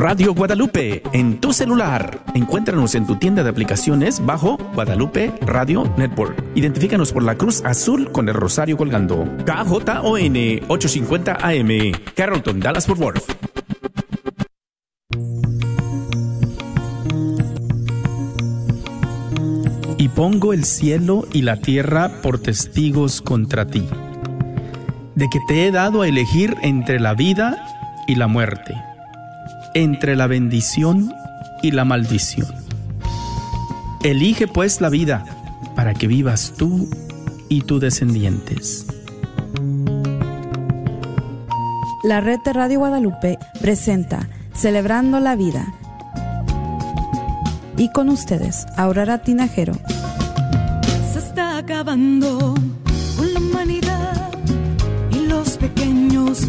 Radio Guadalupe en tu celular. Encuéntranos en tu tienda de aplicaciones bajo Guadalupe Radio Network. Identifícanos por la cruz azul con el rosario colgando. KJON 850 AM, Carrollton, Dallas Fort Worth. Y pongo el cielo y la tierra por testigos contra ti, de que te he dado a elegir entre la vida y la muerte entre la bendición y la maldición. Elige pues la vida para que vivas tú y tus descendientes. La red de Radio Guadalupe presenta Celebrando la Vida. Y con ustedes, Aurora Tinajero. Se está acabando con la humanidad y los pequeños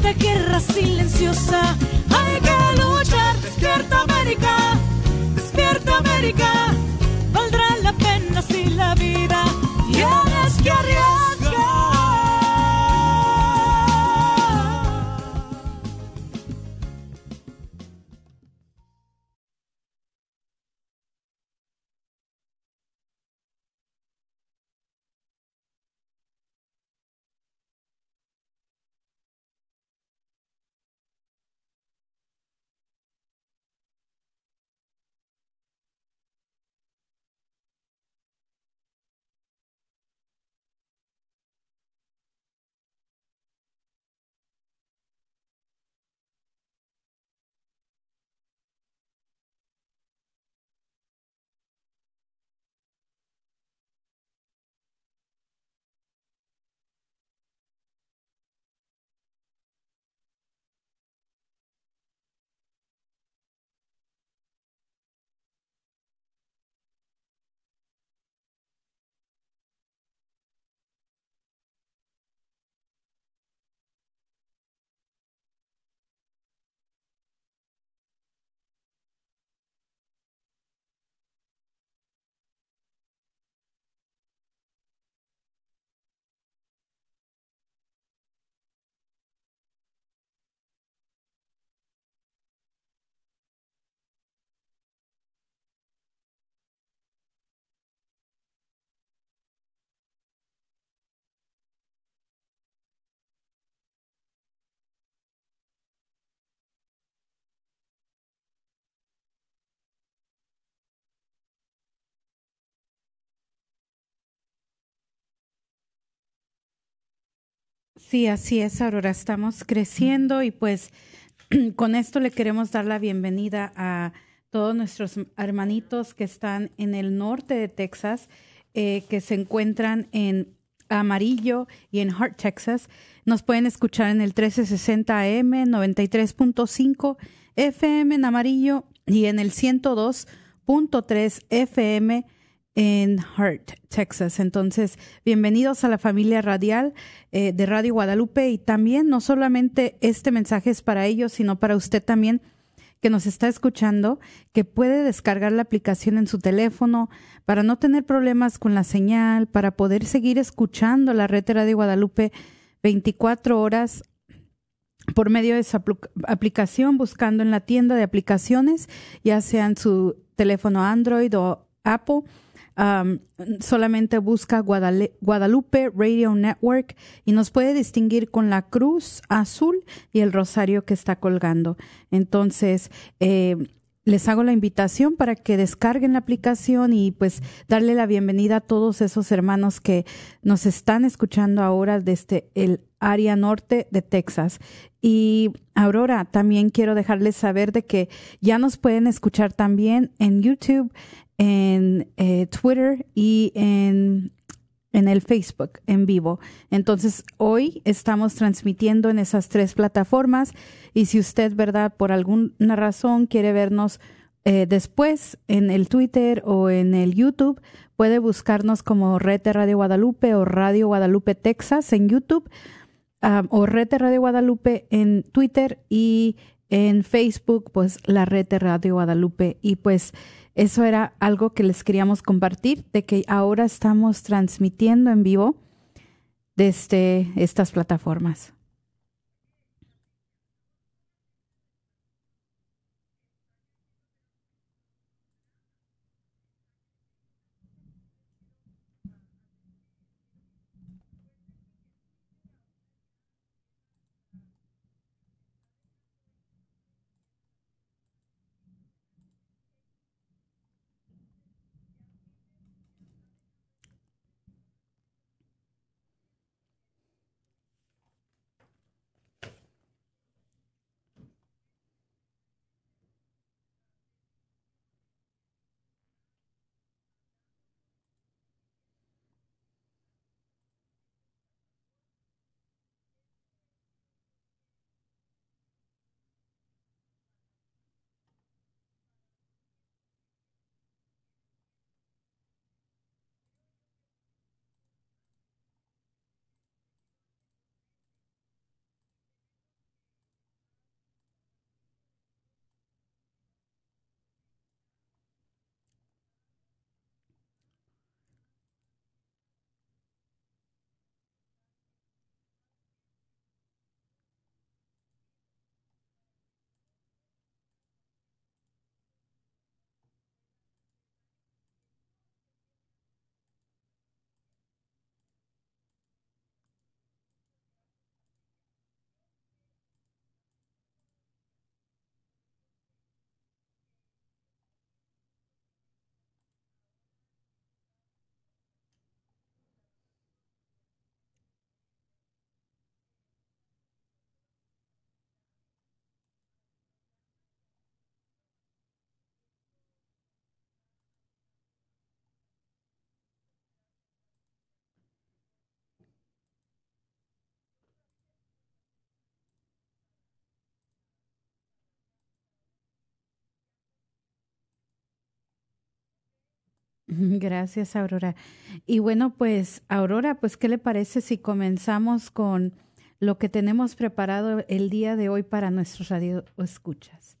esta guerra silenciosa Sí, así es, Aurora. Estamos creciendo y pues con esto le queremos dar la bienvenida a todos nuestros hermanitos que están en el norte de Texas, eh, que se encuentran en Amarillo y en Hart, Texas. Nos pueden escuchar en el 1360 AM, 93.5 FM en Amarillo y en el 102.3 FM en Hart, Texas. Entonces, bienvenidos a la familia radial eh, de Radio Guadalupe y también no solamente este mensaje es para ellos, sino para usted también que nos está escuchando, que puede descargar la aplicación en su teléfono para no tener problemas con la señal, para poder seguir escuchando la red de Radio Guadalupe 24 horas por medio de esa aplicación, buscando en la tienda de aplicaciones, ya sea en su teléfono Android o Apple solamente busca Guadalupe Radio Network y nos puede distinguir con la cruz azul y el rosario que está colgando. Entonces, eh, les hago la invitación para que descarguen la aplicación y pues darle la bienvenida a todos esos hermanos que nos están escuchando ahora desde el área norte de Texas. Y Aurora, también quiero dejarles saber de que ya nos pueden escuchar también en YouTube, en eh, Twitter y en en el Facebook en vivo. Entonces, hoy estamos transmitiendo en esas tres plataformas y si usted, ¿verdad?, por alguna razón quiere vernos eh, después en el Twitter o en el YouTube, puede buscarnos como Red Radio Guadalupe o Radio Guadalupe Texas en YouTube um, o Red Radio Guadalupe en Twitter y en Facebook, pues la Red Radio Guadalupe. Y pues eso era algo que les queríamos compartir, de que ahora estamos transmitiendo en vivo desde estas plataformas. Gracias, Aurora. Y bueno, pues, Aurora, pues, ¿qué le parece si comenzamos con lo que tenemos preparado el día de hoy para nuestros radio escuchas?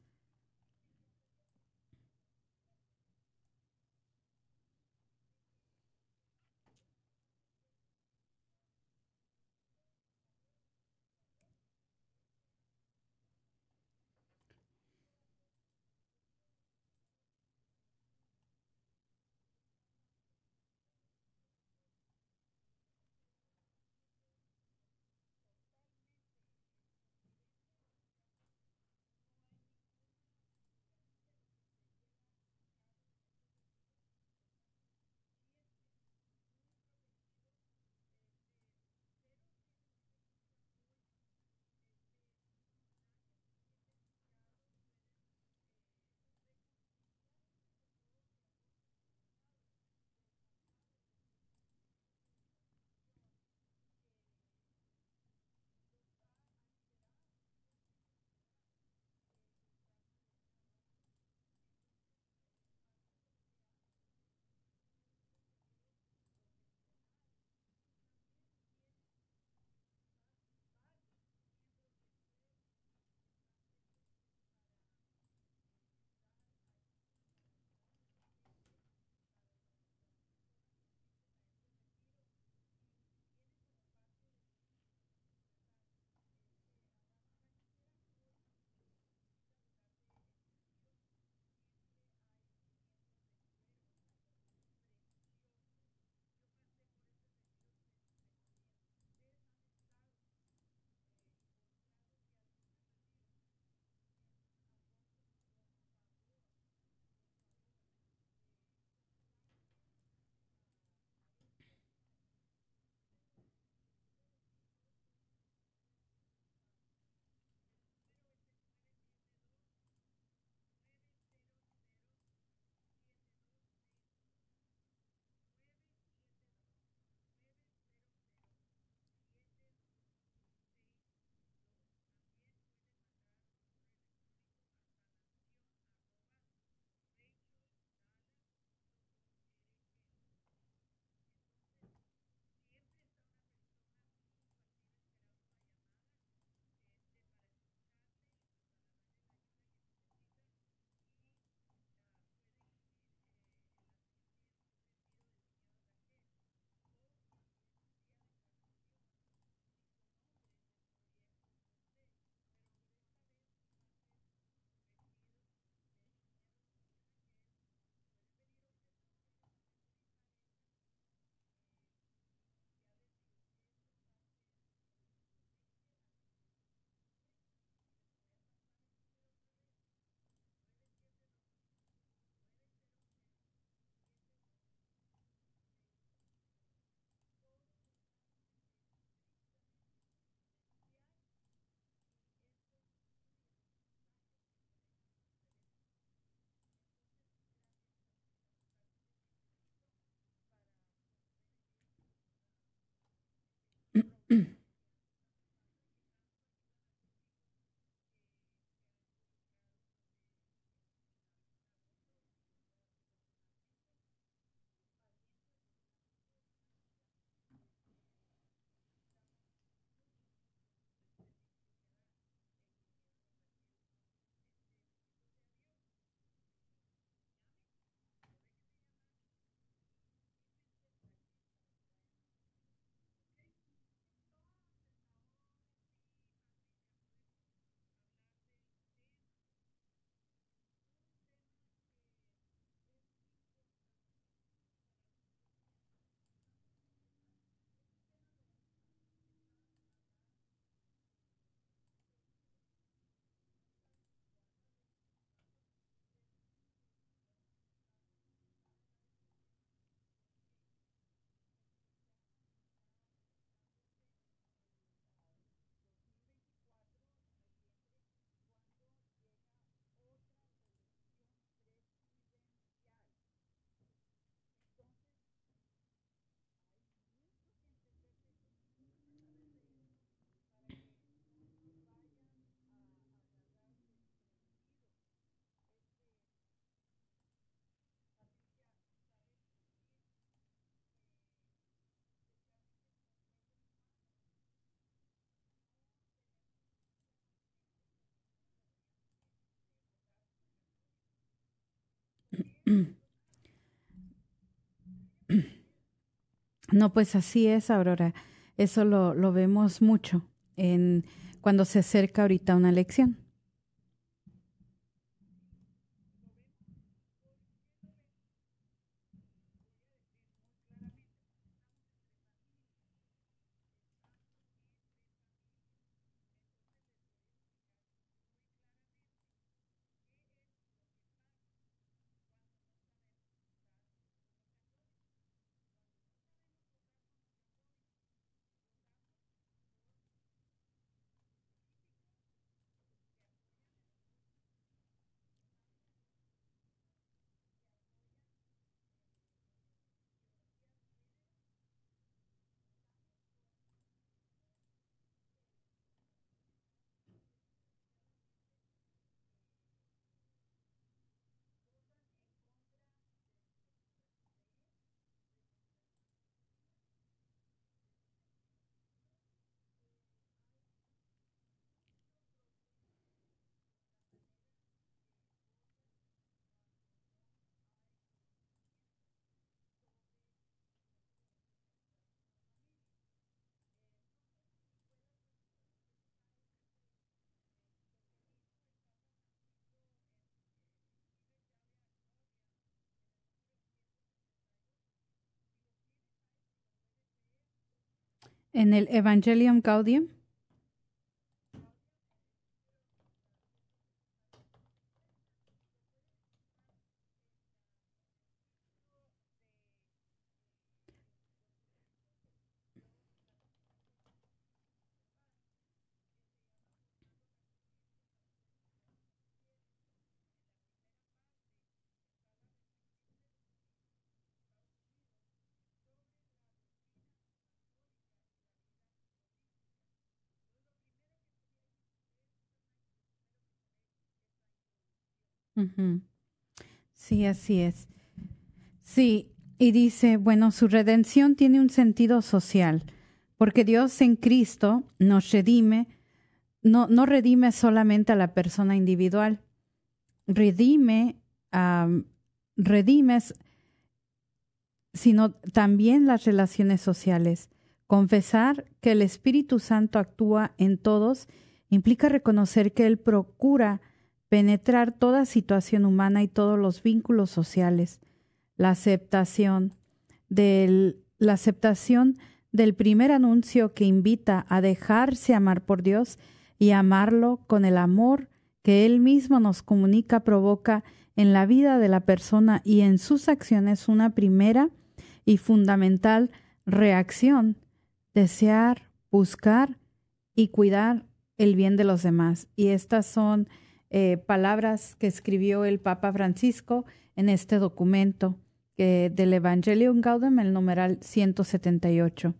Mm. No, pues así es, Aurora. Eso lo, lo vemos mucho en cuando se acerca ahorita una elección. En el Evangelium Gaudium. Sí, así es. Sí, y dice, bueno, su redención tiene un sentido social, porque Dios en Cristo nos redime, no, no redime solamente a la persona individual, redime, redimes, sino también las relaciones sociales. Confesar que el Espíritu Santo actúa en todos implica reconocer que Él procura penetrar toda situación humana y todos los vínculos sociales, la aceptación del, primer anuncio que invita a dejarse amar por Dios y amarlo con el amor que Él mismo nos comunica provoca en la vida de la persona y en sus acciones una primera y fundamental reacción, desear, buscar y cuidar el bien de los demás. Y estas son eh, palabras que escribió el Papa Francisco en este documento del Evangelium Gaudium, el numeral 178.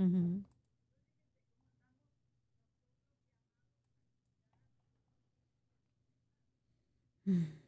Mm-hmm. Mm.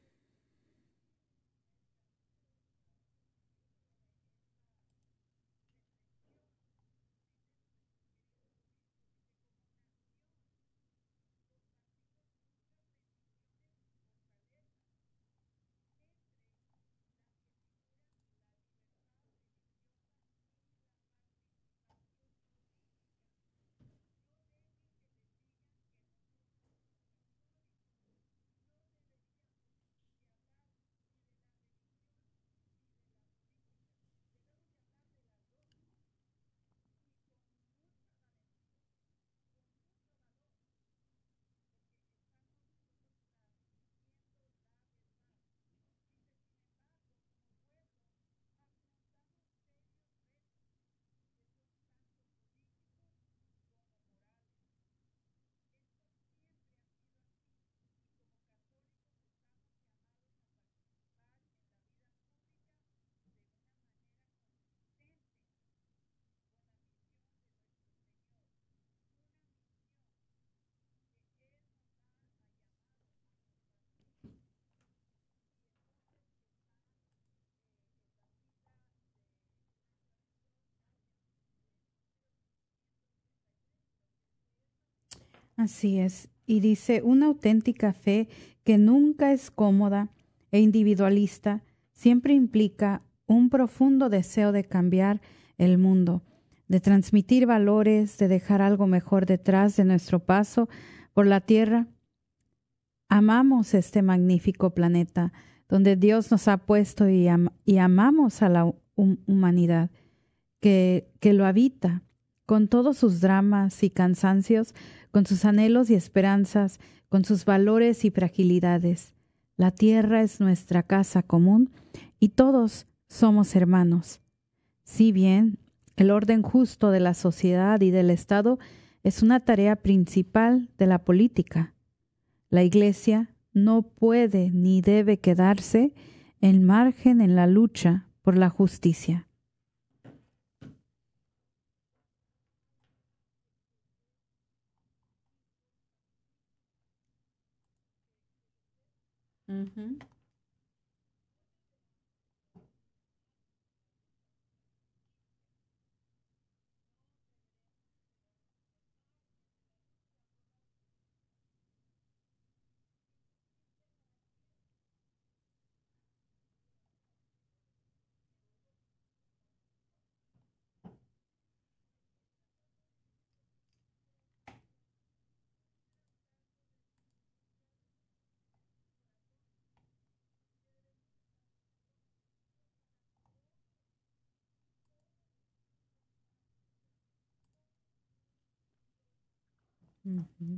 Así es. Y dice, una auténtica fe que nunca es cómoda e individualista, siempre implica un profundo deseo de cambiar el mundo, de transmitir valores, de dejar algo mejor detrás de nuestro paso por la tierra. Amamos este magnífico planeta donde Dios nos ha puesto y, amamos a la humanidad que, que lo habita, con todos sus dramas y cansancios, con sus anhelos y esperanzas, con sus valores y fragilidades. La tierra es nuestra casa común y todos somos hermanos. Si bien el orden justo de la sociedad y del Estado es una tarea principal de la política, la Iglesia no puede ni debe quedarse en margen en la lucha por la justicia. Mm-hmm. Mm-hmm.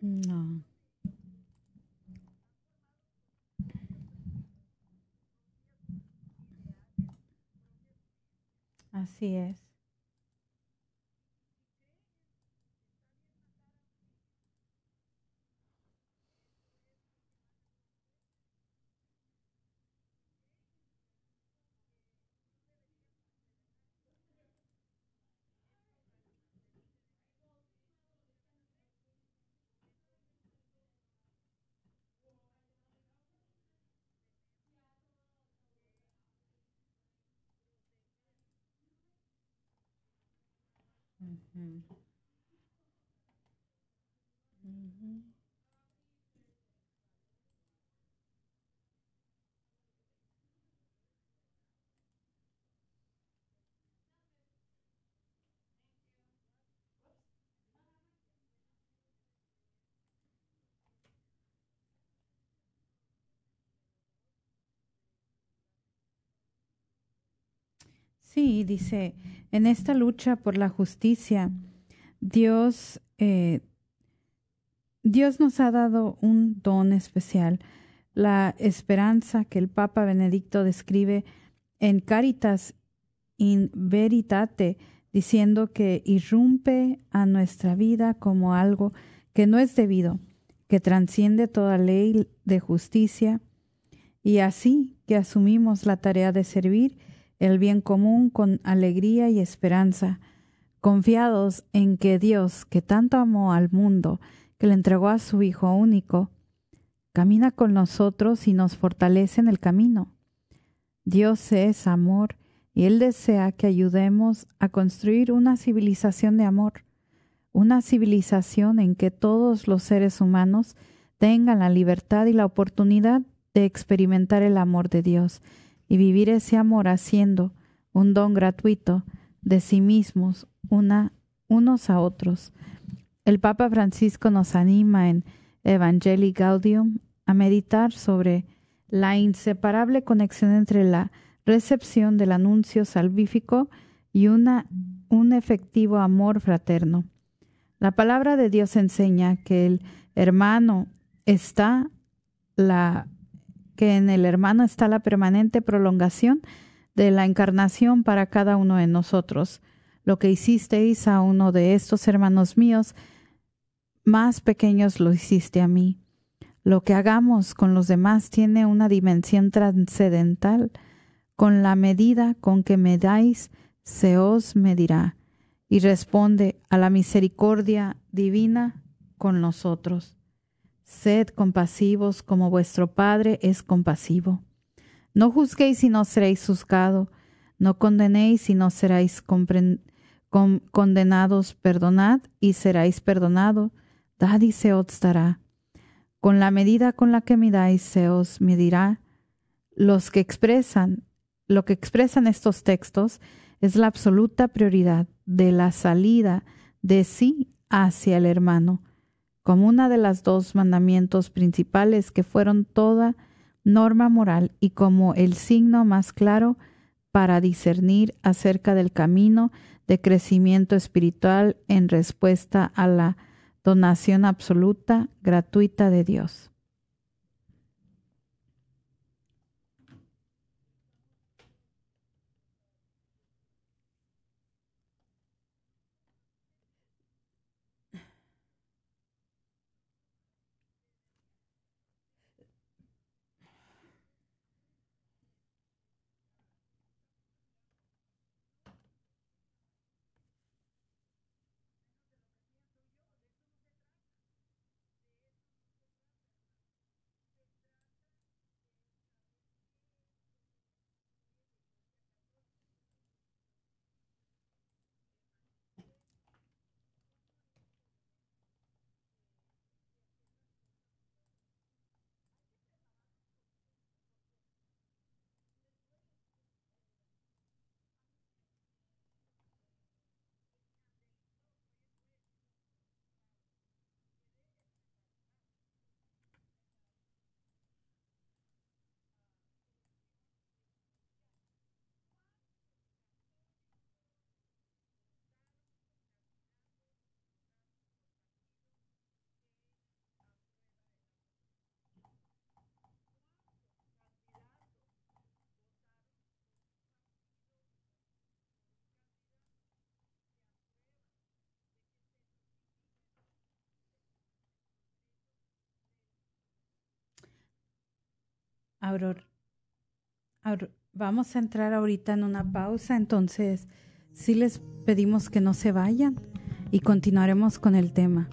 No. Así es. Mm-hmm. Mm-hmm. Sí, dice, en esta lucha por la justicia, Dios, eh, Dios nos ha dado un don especial, la esperanza que el Papa Benedicto describe en Caritas in Veritate, diciendo que irrumpe a nuestra vida como algo que no es debido, que transciende toda ley de justicia, y así que asumimos la tarea de servir el bien común con alegría y esperanza, confiados en que Dios, que tanto amó al mundo, que le entregó a su Hijo único, camina con nosotros y nos fortalece en el camino. Dios es amor y Él desea que ayudemos a construir una civilización de amor, una civilización en que todos los seres humanos tengan la libertad y la oportunidad de experimentar el amor de Dios y vivir ese amor haciendo un don gratuito de sí mismos una, unos a otros. El Papa Francisco nos anima en Evangelii Gaudium a meditar sobre la inseparable conexión entre la recepción del anuncio salvífico y una, un efectivo amor fraterno. La palabra de Dios enseña que el hermano está la que en el hermano está la permanente prolongación de la encarnación para cada uno de nosotros. Lo que hicisteis a uno de estos hermanos míos, más pequeños lo hiciste a mí. Lo que hagamos con los demás tiene una dimensión trascendental. Con la medida con que me dais, se os medirá. Y responde a la misericordia divina con nosotros. Sed compasivos como vuestro Padre es compasivo. No juzguéis y no seréis juzgado, no condenéis y no seréis condenados, perdonad y seréis perdonado, dad y se os dará. Con la medida con la que midáis se os medirá. Los que expresan, lo que expresan estos textos es la absoluta prioridad de la salida de sí hacia el hermano como una de las dos mandamientos principales que fueron toda norma moral y como el signo más claro para discernir acerca del camino de crecimiento espiritual en respuesta a la donación absoluta gratuita de Dios. Aurora, vamos a entrar ahorita en una pausa, entonces sí les pedimos que no se vayan y continuaremos con el tema.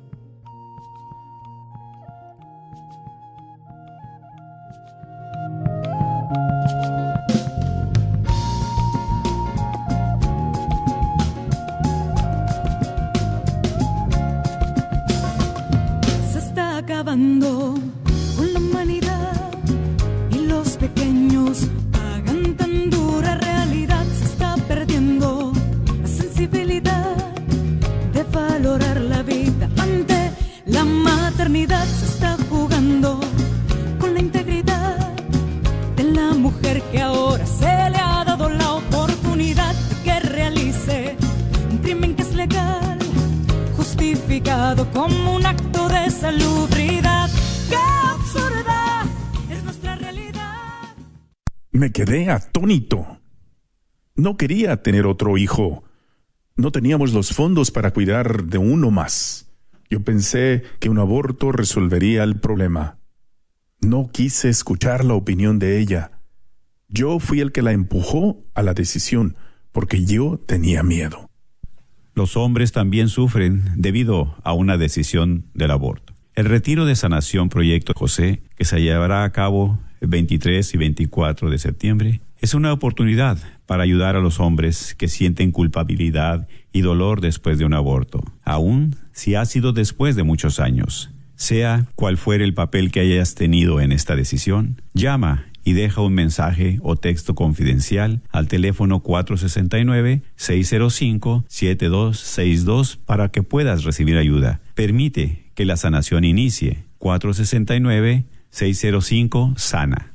No quería tener otro hijo. No teníamos los fondos para cuidar de uno más. Yo pensé que un aborto resolvería el problema. No quise escuchar la opinión de ella. Yo fui el que la empujó a la decisión, porque yo tenía miedo. Los hombres también sufren debido a una decisión del aborto. El retiro de sanación Proyecto José, que se llevará a cabo el 23 y 24 de septiembre, es una oportunidad para ayudar a los hombres que sienten culpabilidad y dolor después de un aborto, aun si ha sido después de muchos años. Sea cual fuere el papel que hayas tenido en esta decisión, llama y deja un mensaje o texto confidencial al teléfono 469-605-7262 para que puedas recibir ayuda. Permite que la sanación inicie. 469-605 Sana.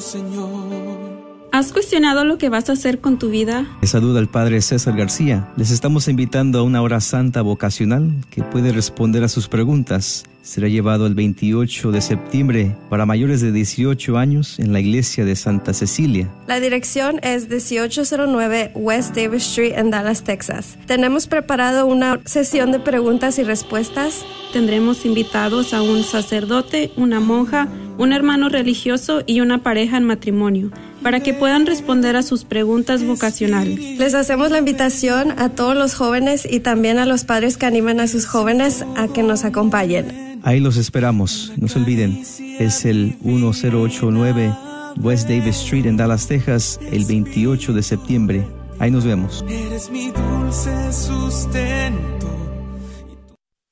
Señor. ¿Has cuestionado lo que vas a hacer con tu vida? Les saluda el Padre César García. Les estamos invitando a una hora santa vocacional que puede responder a sus preguntas. Será llevado el 28 de septiembre para mayores de 18 años en la iglesia de Santa Cecilia. La dirección es 1809 West Davis Street en Dallas, Texas. Tenemos preparado una sesión de preguntas y respuestas. Tendremos invitados a un sacerdote, una monja, un hermano religioso y una pareja en matrimonio para que puedan responder a sus preguntas vocacionales. Les hacemos la invitación a todos los jóvenes y también a los padres que animan a sus jóvenes a que nos acompañen. Ahí los esperamos, no se olviden, es el 1089 West Davis Street en Dallas, Texas, el 28 de septiembre. Ahí nos vemos. Eres mi dulce sustento.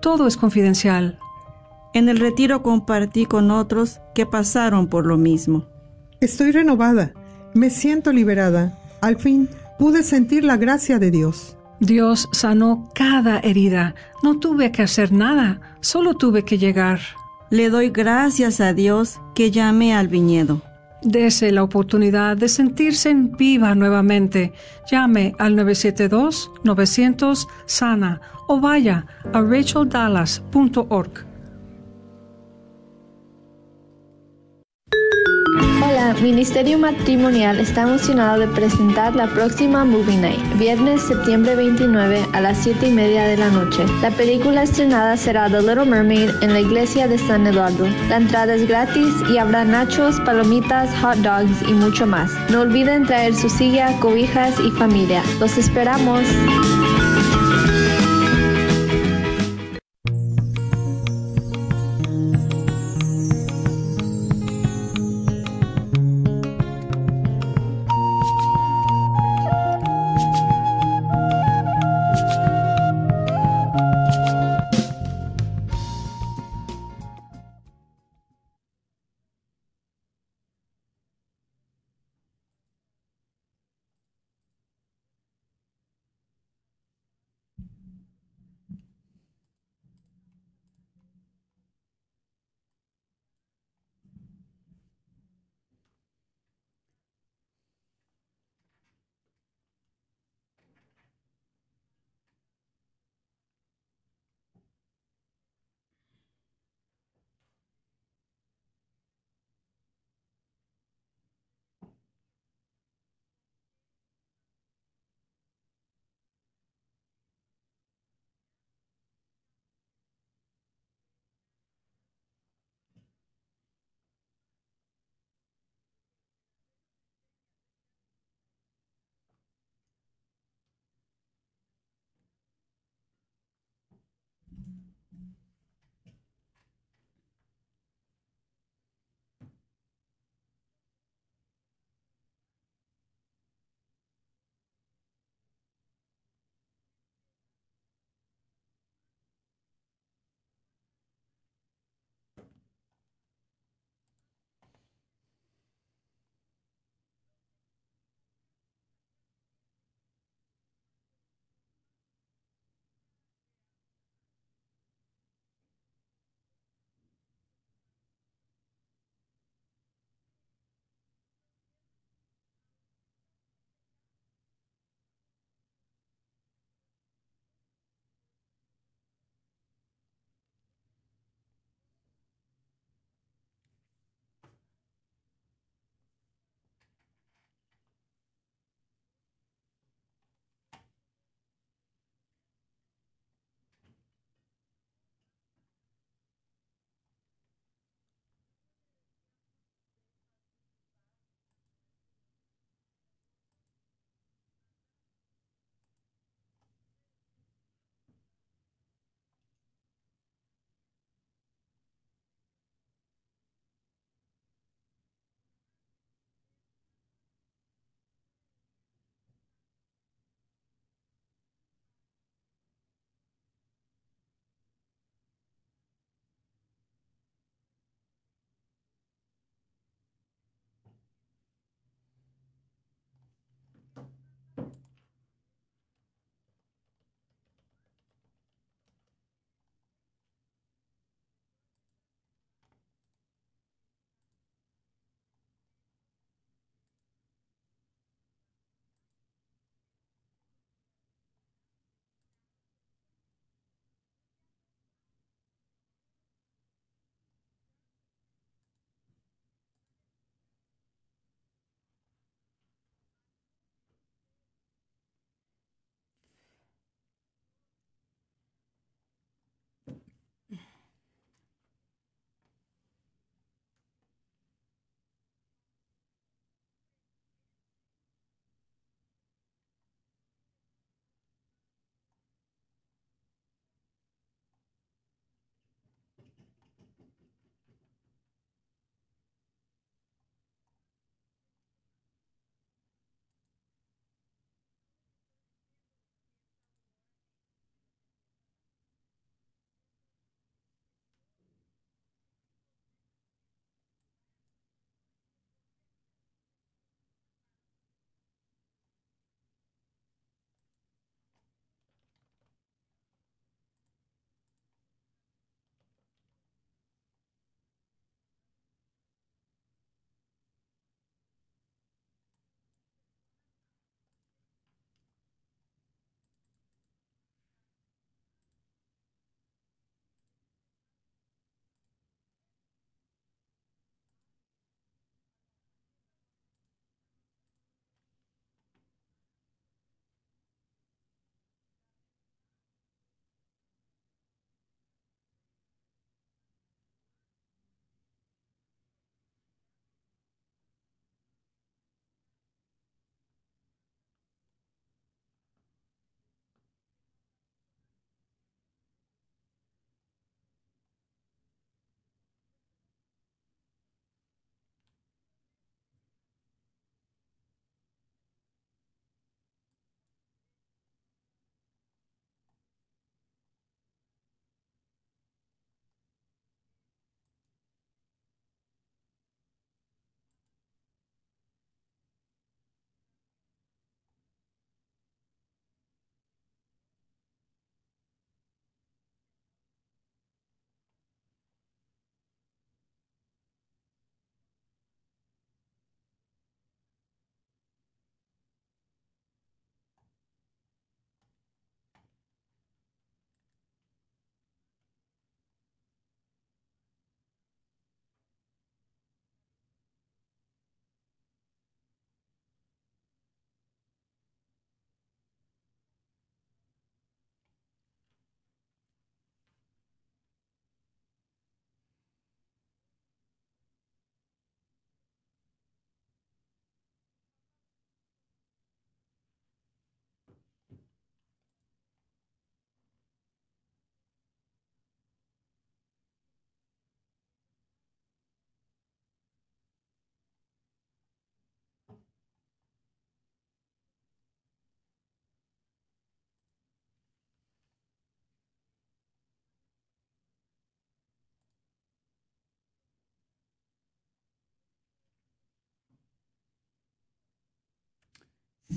todo es confidencial. En el retiro compartí con otros que pasaron por lo mismo. Estoy renovada, me siento liberada. Al fin pude sentir la gracia de Dios. Dios sanó cada herida. No tuve que hacer nada, solo tuve que llegar. Le doy gracias a Dios que llamé al viñedo. Dese la oportunidad de sentirse en viva nuevamente. Llame al 972-900 Sana o vaya a racheldallas.org. Ministerio Matrimonial está emocionado de presentar la próxima Movie Night, viernes septiembre 29 a las 7 y media de la noche. La película estrenada será The Little Mermaid en la iglesia de San Eduardo. La entrada es gratis y habrá nachos, palomitas, hot dogs y mucho más. No olviden traer su silla, cobijas y familia. Los esperamos.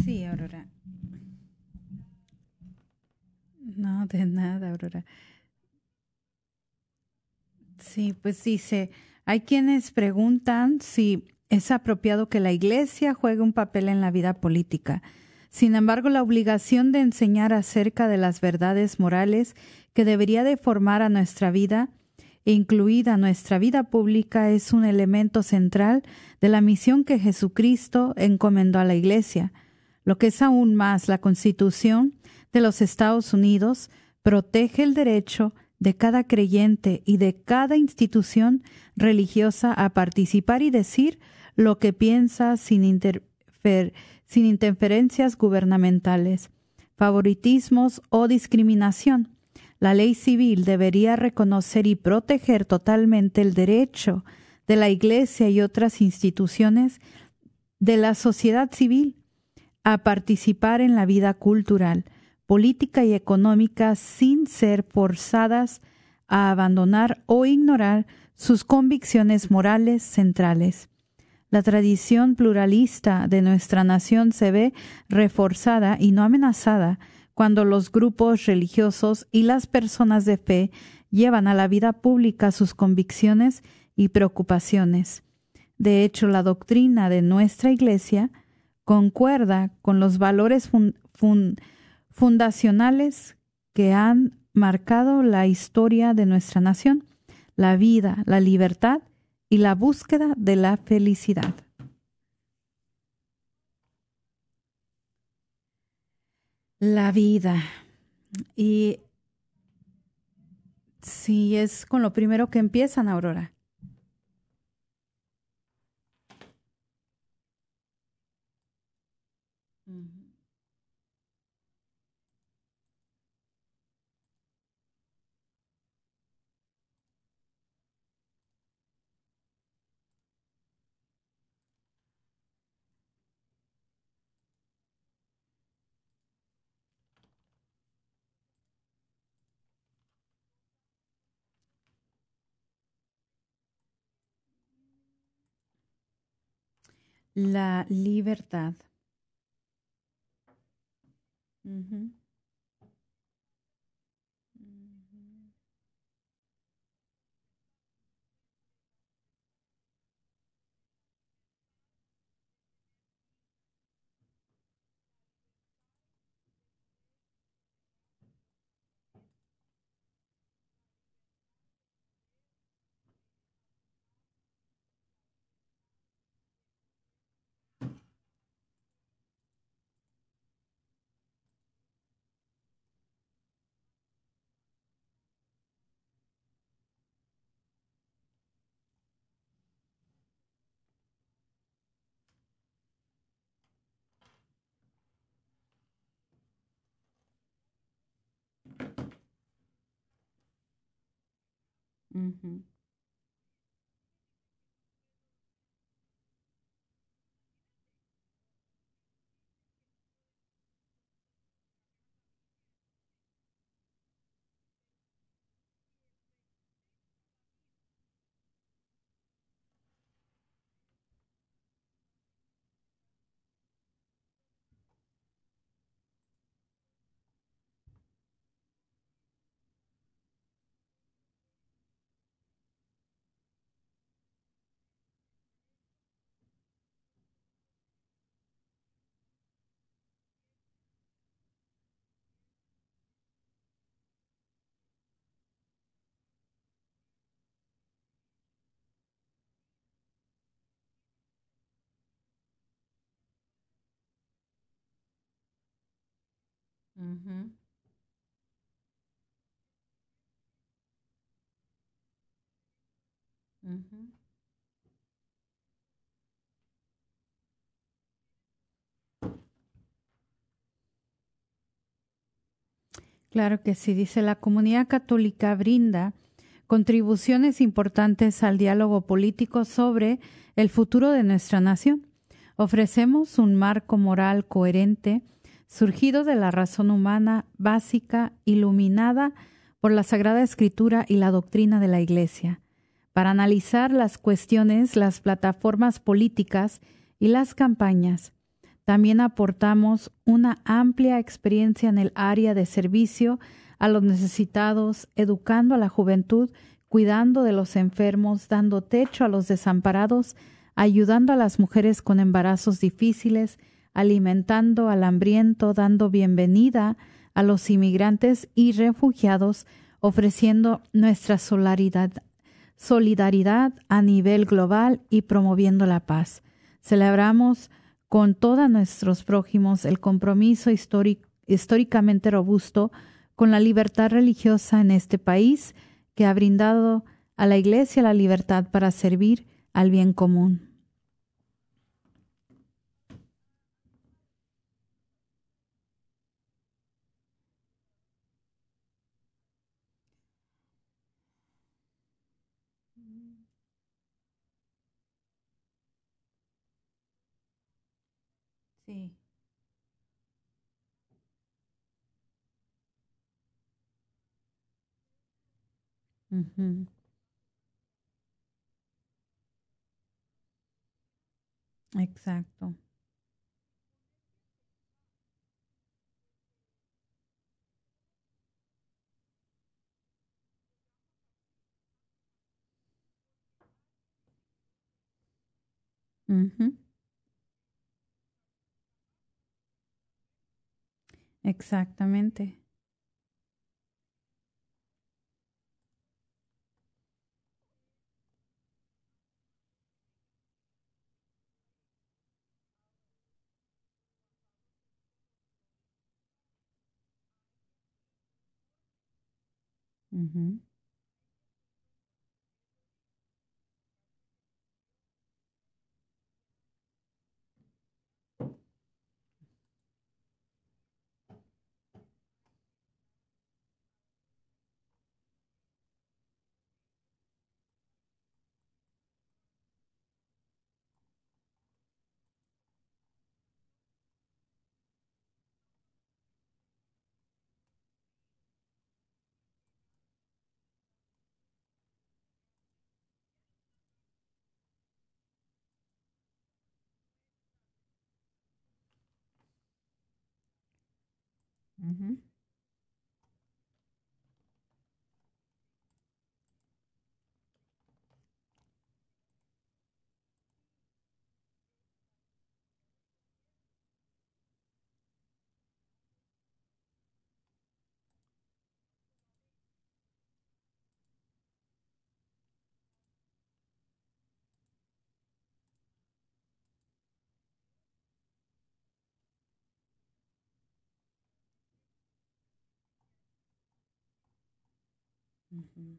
Sí, Aurora. No, de nada, Aurora. Sí, pues dice, hay quienes preguntan si es apropiado que la Iglesia juegue un papel en la vida política. Sin embargo, la obligación de enseñar acerca de las verdades morales que debería de formar a nuestra vida, incluida nuestra vida pública, es un elemento central de la misión que Jesucristo encomendó a la Iglesia. Lo que es aún más, la Constitución de los Estados Unidos protege el derecho de cada creyente y de cada institución religiosa a participar y decir lo que piensa sin, sin interferencias gubernamentales, favoritismos o discriminación. La ley civil debería reconocer y proteger totalmente el derecho de la Iglesia y otras instituciones de la sociedad civil a participar en la vida cultural, política y económica sin ser forzadas a abandonar o ignorar sus convicciones morales centrales. La tradición pluralista de nuestra nación se ve reforzada y no amenazada cuando los grupos religiosos y las personas de fe llevan a la vida pública sus convicciones y preocupaciones. De hecho, la doctrina de nuestra Iglesia concuerda con los valores fundacionales que han marcado la historia de nuestra nación, la vida, la libertad y la búsqueda de la felicidad. La vida. Y si es con lo primero que empiezan, Aurora. La libertad. Mm-hmm. Claro que sí, dice la comunidad católica brinda contribuciones importantes al diálogo político sobre el futuro de nuestra nación. Ofrecemos un marco moral coherente surgido de la razón humana básica, iluminada por la Sagrada Escritura y la doctrina de la Iglesia, para analizar las cuestiones, las plataformas políticas y las campañas. También aportamos una amplia experiencia en el área de servicio a los necesitados, educando a la juventud, cuidando de los enfermos, dando techo a los desamparados, ayudando a las mujeres con embarazos difíciles, alimentando al hambriento, dando bienvenida a los inmigrantes y refugiados, ofreciendo nuestra solidaridad, a nivel global y promoviendo la paz. Celebramos con todos nuestros prójimos el compromiso históricamente robusto con la libertad religiosa en este país que ha brindado a la Iglesia la libertad para servir al bien común. Sí. Ujú. Exacto. Ujú. Exactamente. Mm-hmm. Ujú. Ujú.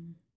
Ujú.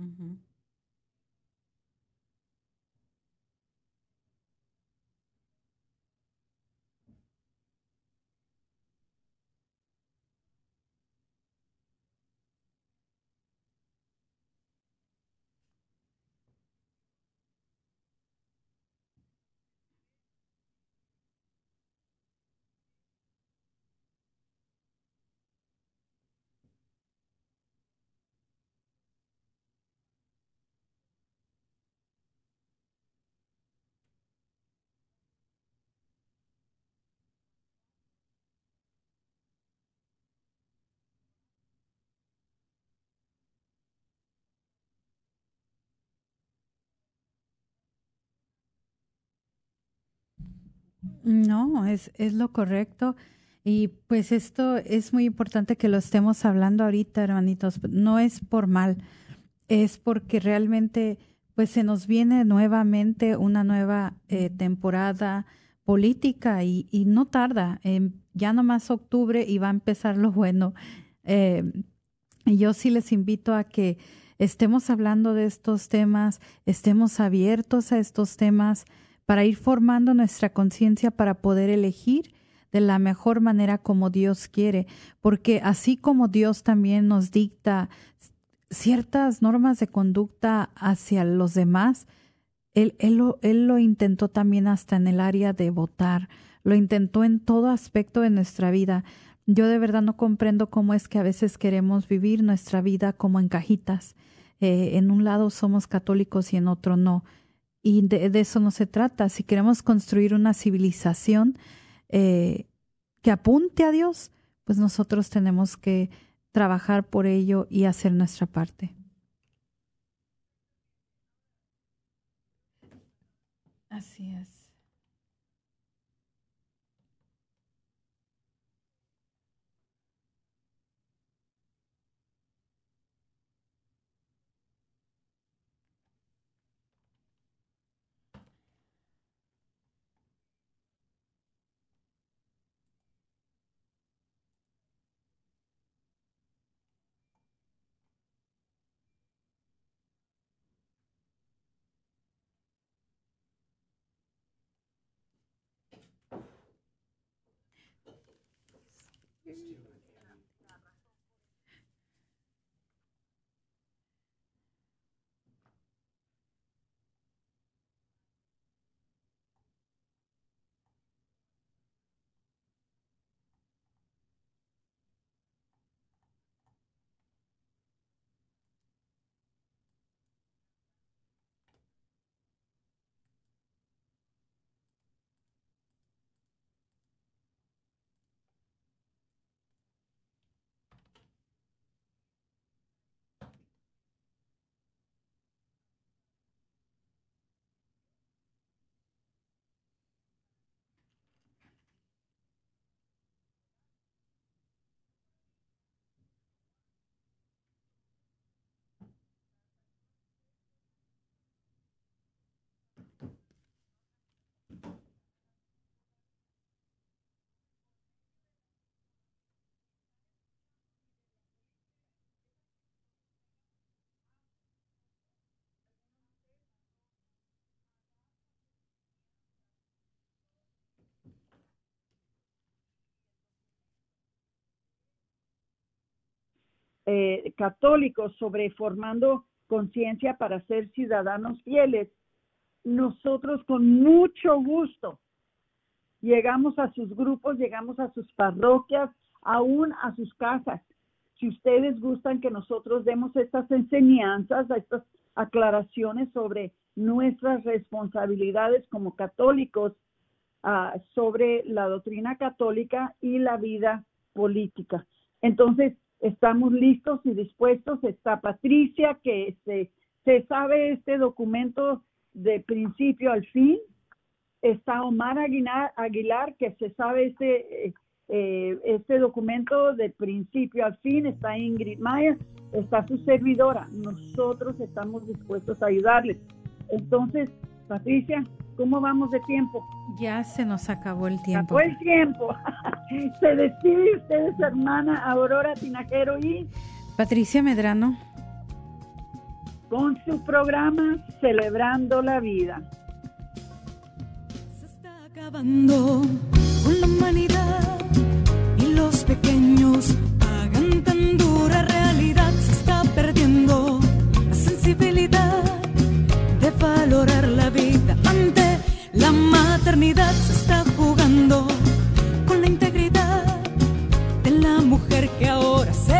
Mm-hmm. No, es, es lo correcto. Y pues esto es muy importante que lo estemos hablando ahorita, hermanitos. No es por mal, es porque realmente pues se nos viene nuevamente una nueva eh, temporada política y, y no tarda. Eh, ya nomás octubre y va a empezar lo bueno. Eh, yo sí les invito a que estemos hablando de estos temas, estemos abiertos a estos temas para ir formando nuestra conciencia para poder elegir de la mejor manera como Dios quiere, porque así como Dios también nos dicta ciertas normas de conducta hacia los demás, él, él, lo, él lo intentó también hasta en el área de votar, lo intentó en todo aspecto de nuestra vida. Yo de verdad no comprendo cómo es que a veces queremos vivir nuestra vida como en cajitas. Eh, en un lado somos católicos y en otro no. Y de, eso no se trata. Si queremos construir una civilización eh, que apunte a Dios, pues nosotros tenemos que trabajar por ello y hacer nuestra parte. Así es. Eh, católicos sobre formando conciencia para ser ciudadanos fieles, nosotros con mucho gusto llegamos a sus grupos, llegamos a sus parroquias, aún a sus casas. Si ustedes gustan que nosotros demos estas enseñanzas, estas aclaraciones sobre nuestras responsabilidades como católicos, uh, sobre la doctrina católica y la vida política. Entonces, estamos listos y dispuestos. Está Patricia, que se, se sabe este documento de principio al fin. Está Omar Aguilar, Aguilar que se sabe este, eh, este documento de principio al fin. Está Ingrid Maya, está su servidora. Nosotros estamos dispuestos a ayudarles. Entonces, Patricia, ¿cómo vamos de tiempo? Ya se nos acabó el tiempo. Acabó el tiempo. se despide ustedes, hermana Aurora Tinajero y Patricia Medrano. con su programa Celebrando la Vida. Se está acabando con la humanidad y los pequeños pagan tan dura realidad. Se está perdiendo la sensibilidad de valorar la vida ante la maternidad. Se está jugando con la integridad de la mujer que ahora se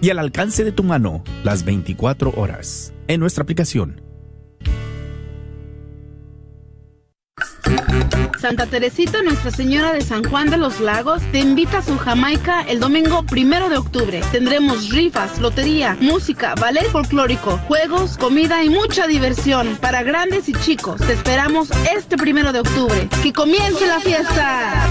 y al alcance de tu mano las 24 horas en nuestra aplicación. Santa Teresita Nuestra Señora de San Juan de los Lagos te invita a su Jamaica el domingo primero de octubre. Tendremos rifas, lotería, música, ballet folclórico, juegos, comida y mucha diversión para grandes y chicos. Te esperamos este primero de octubre. ¡Que comience la fiesta!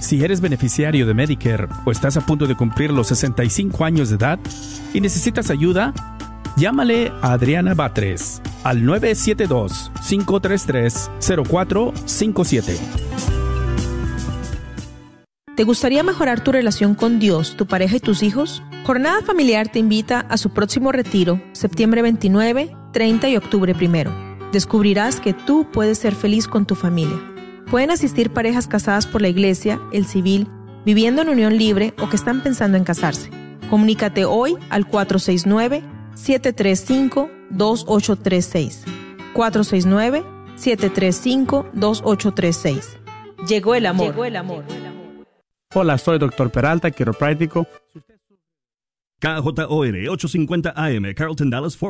Si eres beneficiario de Medicare o estás a punto de cumplir los 65 años de edad y necesitas ayuda, llámale a Adriana Batres al 972-533-0457. ¿Te gustaría mejorar tu relación con Dios, tu pareja y tus hijos? Jornada Familiar te invita a su próximo retiro, septiembre 29, 30 y octubre 1. Descubrirás que tú puedes ser feliz con tu familia. Pueden asistir parejas casadas por la iglesia, el civil, viviendo en unión libre o que están pensando en casarse. Comunícate hoy al 469-735-2836. 469-735-2836. Llegó el amor. Llegó el amor. Hola, soy Dr. Peralta, quiropráctico. KJOR 850 AM, Carlton Dallas Fort Worth.